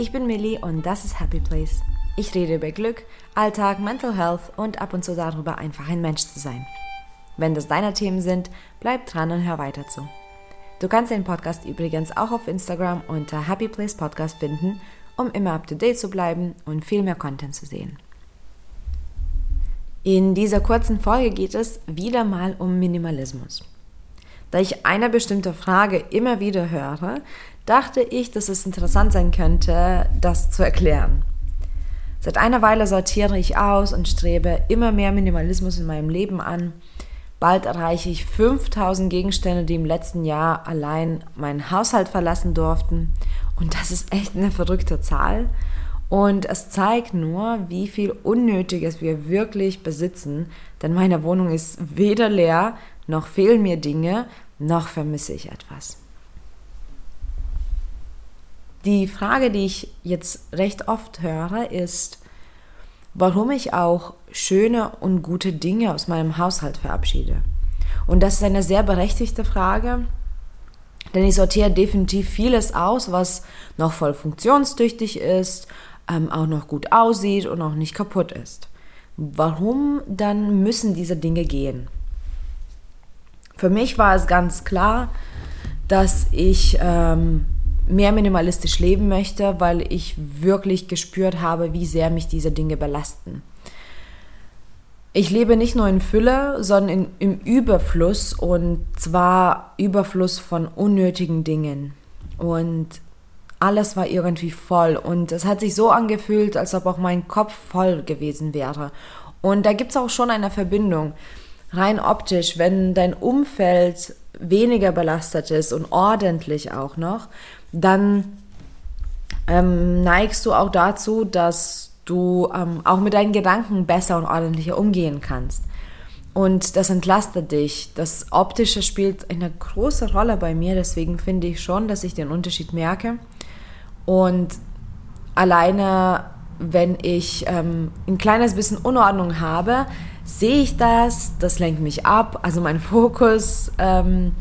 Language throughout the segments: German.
Ich bin Millie und das ist Happy Place. Ich rede über Glück, Alltag, Mental Health und ab und zu darüber, einfach ein Mensch zu sein. Wenn das deine Themen sind, bleib dran und hör weiter zu. Du kannst den Podcast übrigens auch auf Instagram unter Happy Place Podcast finden, um immer up to date zu bleiben und viel mehr Content zu sehen. In dieser kurzen Folge geht es wieder mal um Minimalismus. Da ich eine bestimmte Frage immer wieder höre, dachte ich, dass es interessant sein könnte, das zu erklären. Seit einer Weile sortiere ich aus und strebe immer mehr Minimalismus in meinem Leben an. Bald erreiche ich 5000 Gegenstände, die im letzten Jahr allein meinen Haushalt verlassen durften. Und das ist echt eine verrückte Zahl. Und es zeigt nur, wie viel Unnötiges wir wirklich besitzen, denn meine Wohnung ist weder leer, noch fehlen mir Dinge, noch vermisse ich etwas. Die Frage, die ich jetzt recht oft höre, ist, warum ich auch schöne und gute Dinge aus meinem Haushalt verabschiede. Und das ist eine sehr berechtigte Frage, denn ich sortiere definitiv vieles aus, was noch voll funktionstüchtig ist, ähm, auch noch gut aussieht und auch nicht kaputt ist. Warum dann müssen diese Dinge gehen? Für mich war es ganz klar, dass ich ähm, mehr minimalistisch leben möchte, weil ich wirklich gespürt habe, wie sehr mich diese Dinge belasten. Ich lebe nicht nur in Fülle, sondern in, im Überfluss und zwar Überfluss von unnötigen Dingen. Und alles war irgendwie voll und es hat sich so angefühlt, als ob auch mein Kopf voll gewesen wäre. Und da gibt es auch schon eine Verbindung. Rein optisch, wenn dein Umfeld weniger belastet ist und ordentlich auch noch, dann ähm, neigst du auch dazu, dass du ähm, auch mit deinen Gedanken besser und ordentlicher umgehen kannst. Und das entlastet dich. Das Optische spielt eine große Rolle bei mir, deswegen finde ich schon, dass ich den Unterschied merke. Und alleine, wenn ich ähm, ein kleines bisschen Unordnung habe, sehe ich das, das lenkt mich ab. Also mein Fokus ähm,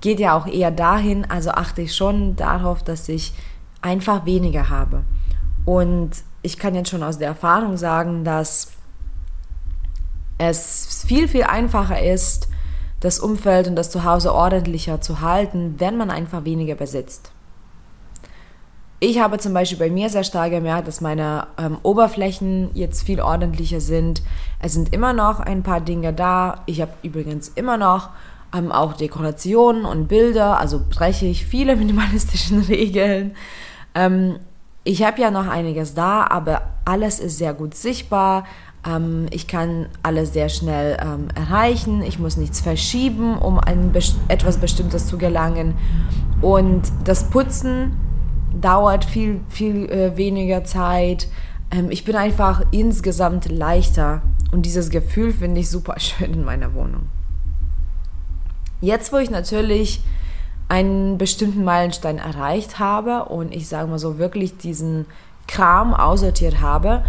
geht ja auch eher dahin, also achte ich schon darauf, dass ich einfach weniger habe. Und ich kann jetzt schon aus der Erfahrung sagen, dass es viel, viel einfacher ist, das Umfeld und das Zuhause ordentlicher zu halten, wenn man einfach weniger besitzt. Ich habe zum Beispiel bei mir sehr stark gemerkt, dass meine ähm, Oberflächen jetzt viel ordentlicher sind. Es sind immer noch ein paar Dinge da. Ich habe übrigens immer noch ähm, auch Dekorationen und Bilder, also breche ich viele minimalistische Regeln. Ähm, ich habe ja noch einiges da, aber alles ist sehr gut sichtbar. Ähm, ich kann alles sehr schnell ähm, erreichen. Ich muss nichts verschieben, um an etwas Bestimmtes zu gelangen. Und das Putzen dauert viel, viel äh, weniger Zeit. Ähm, ich bin einfach insgesamt leichter. Und dieses Gefühl finde ich super schön in meiner Wohnung. Jetzt, wo ich natürlich einen bestimmten Meilenstein erreicht habe und ich sage mal so wirklich diesen Kram aussortiert habe,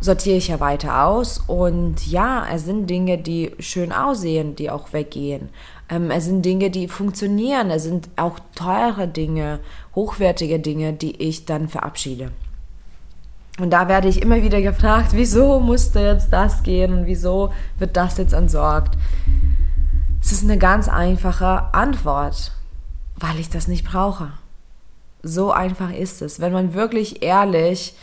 sortiere ich ja weiter aus und ja, es sind Dinge, die schön aussehen, die auch weggehen. Ähm, es sind Dinge, die funktionieren, es sind auch teure Dinge, hochwertige Dinge, die ich dann verabschiede. Und da werde ich immer wieder gefragt, wieso musste jetzt das gehen und wieso wird das jetzt entsorgt? Es ist eine ganz einfache Antwort, weil ich das nicht brauche. So einfach ist es. Wenn man wirklich ehrlich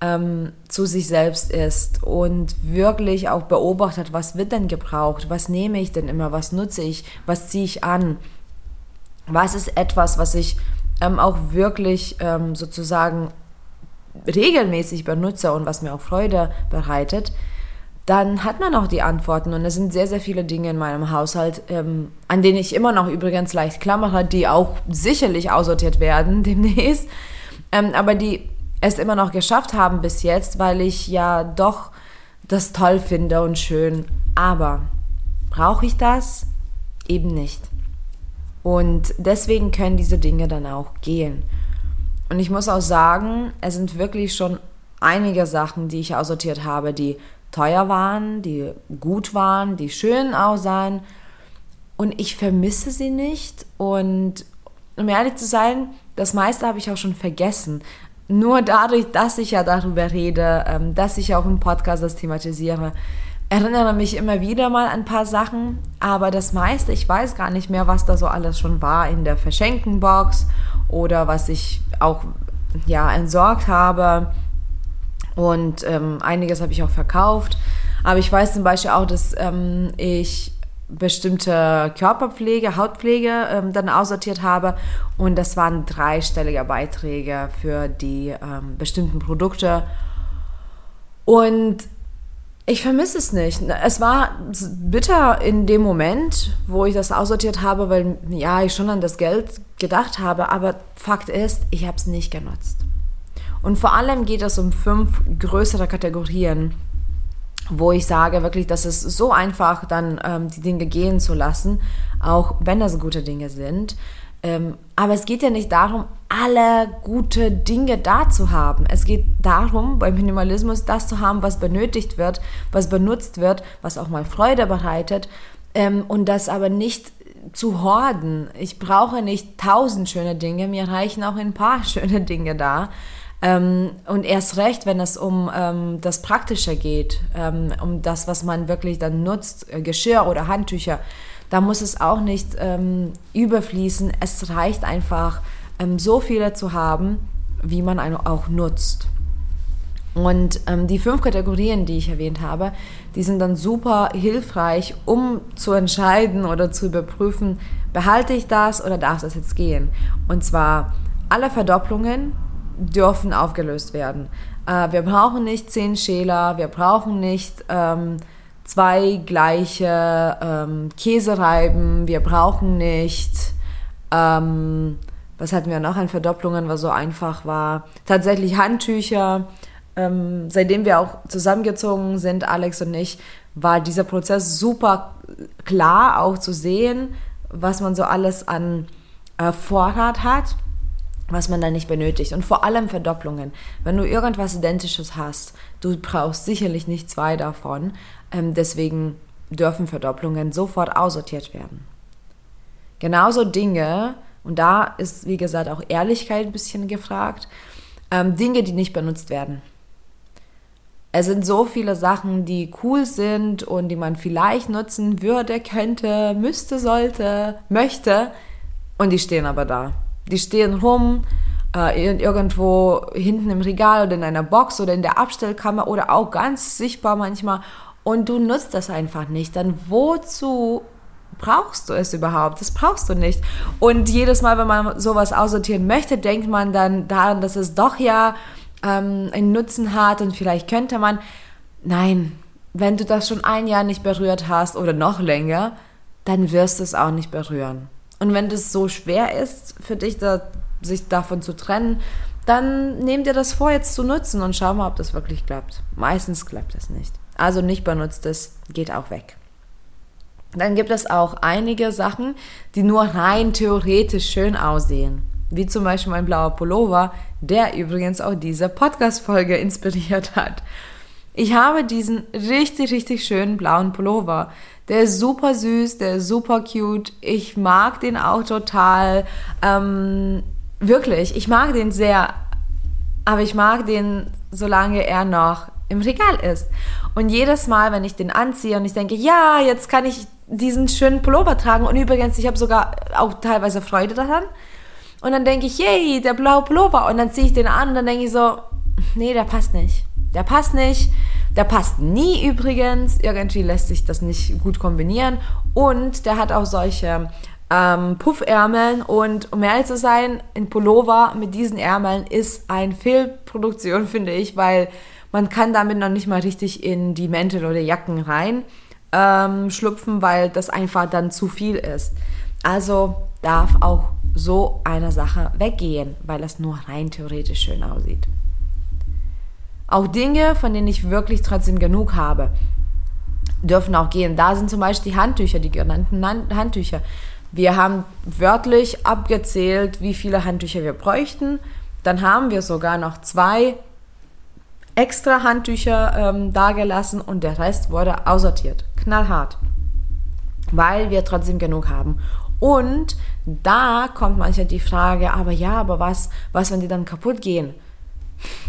ähm, zu sich selbst ist und wirklich auch beobachtet, was wird denn gebraucht, was nehme ich denn immer, was nutze ich, was ziehe ich an, was ist etwas, was ich ähm, auch wirklich ähm, sozusagen regelmäßig benutze und was mir auch Freude bereitet, dann hat man auch die Antworten. Und es sind sehr, sehr viele Dinge in meinem Haushalt, ähm, an denen ich immer noch übrigens leicht klammere, die auch sicherlich aussortiert werden demnächst, ähm, aber die es immer noch geschafft haben bis jetzt, weil ich ja doch das toll finde und schön. Aber brauche ich das? Eben nicht. Und deswegen können diese Dinge dann auch gehen. Und ich muss auch sagen, es sind wirklich schon einige Sachen, die ich aussortiert habe, die teuer waren, die gut waren, die schön aussahen. Und ich vermisse sie nicht. Und um ehrlich zu sein, das meiste habe ich auch schon vergessen. nur dadurch, dass ich ja darüber rede, ähm, dass ich auch im Podcast das thematisiere, erinnere mich immer wieder mal an ein paar Sachen, aber das meiste, ich weiß gar nicht mehr, was da so alles schon war in der Verschenkenbox oder was ich auch ja entsorgt habe und ähm, einiges habe ich auch verkauft. Aber ich weiß zum Beispiel auch, dass ähm, ich bestimmte Körperpflege, Hautpflege ähm, dann aussortiert habe und das waren dreistellige Beiträge für die ähm, bestimmten Produkte und ich vermisse es nicht. Es war bitter in dem Moment, wo ich das aussortiert habe, weil ja, ich schon an das Geld gedacht habe, aber Fakt ist, ich habe es nicht genutzt. Und vor allem geht es um fünf größere Kategorien, wo ich sage wirklich, dass es so einfach dann ähm, die Dinge gehen zu lassen, auch wenn das gute Dinge sind. Ähm, aber es geht ja nicht darum, alle gute Dinge da zu haben. Es geht darum, beim Minimalismus das zu haben, was benötigt wird, was benutzt wird, was auch mal Freude bereitet ähm, und das aber nicht zu horden. Ich brauche nicht tausend schöne Dinge, mir reichen auch ein paar schöne Dinge da. Ähm, und erst recht, wenn es um ähm, das Praktische geht, ähm, um das, was man wirklich dann nutzt, äh, Geschirr oder Handtücher, da muss es auch nicht ähm, überfließen. Es reicht einfach, ähm, so viele zu haben, wie man auch nutzt. Und ähm, die fünf Kategorien, die ich erwähnt habe, die sind dann super hilfreich, um zu entscheiden oder zu überprüfen, behalte ich das oder darf das jetzt gehen. Und zwar alle Verdopplungen, dürfen aufgelöst werden. Äh, wir brauchen nicht zehn Schäler, wir brauchen nicht ähm, zwei gleiche ähm, Käsereiben, wir brauchen nicht, ähm, was hatten wir noch an Verdopplungen, was so einfach war, tatsächlich Handtücher. Ähm, seitdem wir auch zusammengezogen sind, Alex und ich, war dieser Prozess super klar auch zu sehen, was man so alles an äh, Vorrat hat was man dann nicht benötigt. Und vor allem Verdopplungen. Wenn du irgendwas Identisches hast, du brauchst sicherlich nicht zwei davon. Ähm, deswegen dürfen Verdopplungen sofort aussortiert werden. Genauso Dinge, und da ist, wie gesagt, auch Ehrlichkeit ein bisschen gefragt, ähm, Dinge, die nicht benutzt werden. Es sind so viele Sachen, die cool sind und die man vielleicht nutzen würde, könnte, müsste, sollte, möchte, und die stehen aber da die stehen rum, äh, irgendwo hinten im Regal oder in einer Box oder in der Abstellkammer oder auch ganz sichtbar manchmal und du nutzt das einfach nicht. Dann wozu brauchst du es überhaupt? Das brauchst du nicht. Und jedes Mal, wenn man sowas aussortieren möchte, denkt man dann daran, dass es doch ja ähm, einen Nutzen hat und vielleicht könnte man. Nein, wenn du das schon ein Jahr nicht berührt hast oder noch länger, dann wirst du es auch nicht berühren. Und wenn das so schwer ist für dich, da, sich davon zu trennen, dann nimm dir das vor, jetzt zu nutzen und schau mal, ob das wirklich klappt. Meistens klappt es nicht. Also nicht benutztes geht auch weg. Dann gibt es auch einige Sachen, die nur rein theoretisch schön aussehen. Wie zum Beispiel mein blauer Pullover, der übrigens auch diese Podcast-Folge inspiriert hat. Ich habe diesen richtig, richtig schönen blauen Pullover. Der ist super süß, der ist super cute. Ich mag den auch total. Ähm, wirklich, ich mag den sehr. Aber ich mag den, solange er noch im Regal ist. Und jedes Mal, wenn ich den anziehe und ich denke, ja, jetzt kann ich diesen schönen Pullover tragen. Und übrigens, ich habe sogar auch teilweise Freude daran. Und dann denke ich, yay, der blaue Pullover. Und dann ziehe ich den an und dann denke ich so, nee, der passt nicht. Der passt nicht. Der passt nie übrigens. Irgendwie lässt sich das nicht gut kombinieren. Und der hat auch solche ähm, Puffärmeln. Und um ehrlich zu sein, ein Pullover mit diesen Ärmeln ist ein Fehlproduktion, finde ich, weil man kann damit noch nicht mal richtig in die Mäntel oder Jacken rein ähm, schlüpfen, weil das einfach dann zu viel ist. Also darf auch so eine Sache weggehen, weil es nur rein theoretisch schön aussieht. Auch Dinge, von denen ich wirklich trotzdem genug habe, dürfen auch gehen. Da sind zum Beispiel die Handtücher, die genannten Handtücher. Wir haben wörtlich abgezählt, wie viele Handtücher wir bräuchten. Dann haben wir sogar noch zwei extra Handtücher ähm, dagelassen und der Rest wurde aussortiert. Knallhart. Weil wir trotzdem genug haben. Und da kommt manchmal die Frage, aber ja, aber was, was, wenn die dann kaputt gehen?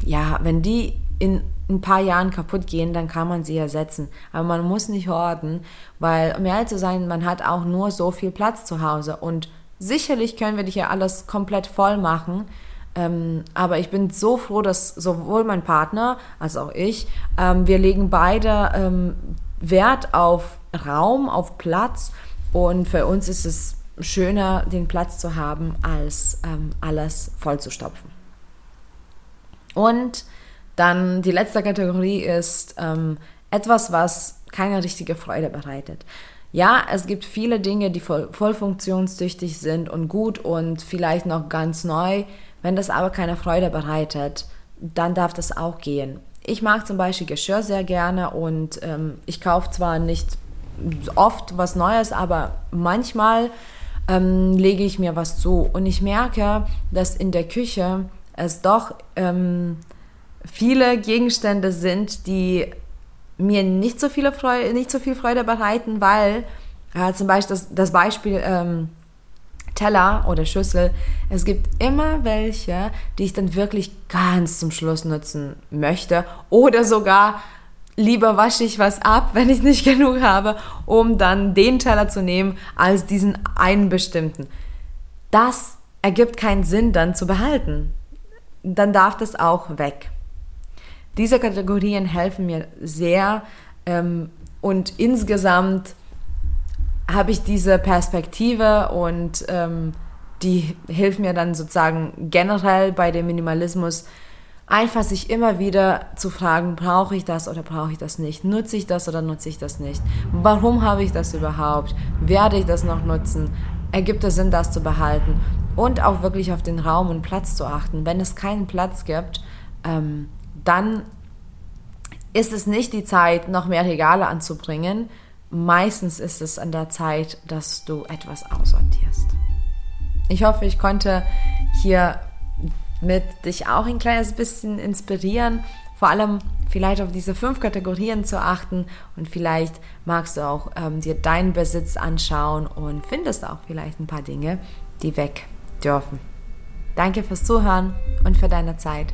ja, wenn die in ein paar Jahren kaputt gehen, dann kann man sie ersetzen. Aber man muss nicht horten, weil, um ehrlich zu sein, man hat auch nur so viel Platz zu Hause. Und sicherlich können wir dich ja alles komplett voll machen. Ähm, aber ich bin so froh, dass sowohl mein Partner als auch ich, ähm, wir legen beide ähm, Wert auf Raum, auf Platz. Und für uns ist es schöner, den Platz zu haben, als ähm, alles vollzustopfen. Und dann die letzte Kategorie ist ähm, etwas, was keine richtige Freude bereitet. Ja, es gibt viele Dinge, die voll, voll funktionstüchtig sind und gut und vielleicht noch ganz neu. Wenn das aber keine Freude bereitet, dann darf das auch gehen. Ich mag zum Beispiel Geschirr sehr gerne und ähm, ich kaufe zwar nicht oft was Neues, aber manchmal ähm, lege ich mir was zu und ich merke, dass in der Küche es doch ähm, viele Gegenstände sind, die mir nicht so, viele Freude, nicht so viel Freude bereiten, weil äh, zum Beispiel das, das Beispiel ähm, Teller oder Schüssel, es gibt immer welche, die ich dann wirklich ganz zum Schluss nutzen möchte oder sogar lieber wasche ich was ab, wenn ich nicht genug habe, um dann den Teller zu nehmen als diesen einen bestimmten. Das ergibt keinen Sinn dann zu behalten. Dann darf das auch weg. Diese Kategorien helfen mir sehr ähm, und insgesamt habe ich diese Perspektive und ähm, die hilft mir dann sozusagen generell bei dem Minimalismus einfach sich immer wieder zu fragen, brauche ich das oder brauche ich das nicht? Nutze ich das oder nutze ich das nicht? Warum habe ich das überhaupt? Werde ich das noch nutzen? Ergibt es Sinn, das zu behalten? Und auch wirklich auf den Raum und Platz zu achten. Wenn es keinen Platz gibt, ähm, dann ist es nicht die Zeit, noch mehr Regale anzubringen. Meistens ist es an der Zeit, dass du etwas aussortierst. Ich hoffe, ich konnte hier mit dich auch ein kleines bisschen inspirieren, vor allem vielleicht auf diese fünf Kategorien zu achten und vielleicht magst du auch ähm, dir deinen Besitz anschauen und findest auch vielleicht ein paar Dinge, die weg dürfen. Danke fürs Zuhören und für deine Zeit